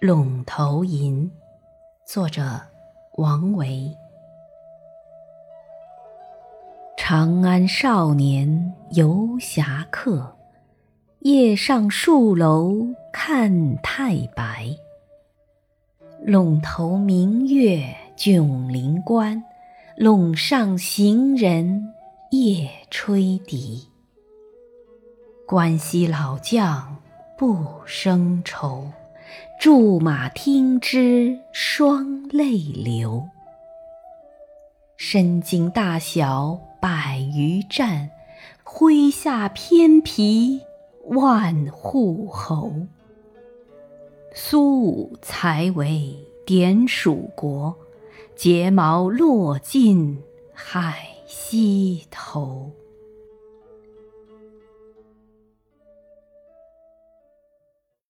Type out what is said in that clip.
《陇头吟》作者王维。长安少年游侠客，夜上戍楼看太白。陇头明月迥临关，陇上行人夜吹笛。关西老将不生愁。驻马听之双泪流。身经大小百余战，麾下偏裨万户侯。苏武才为典属国，睫毛落尽海西头。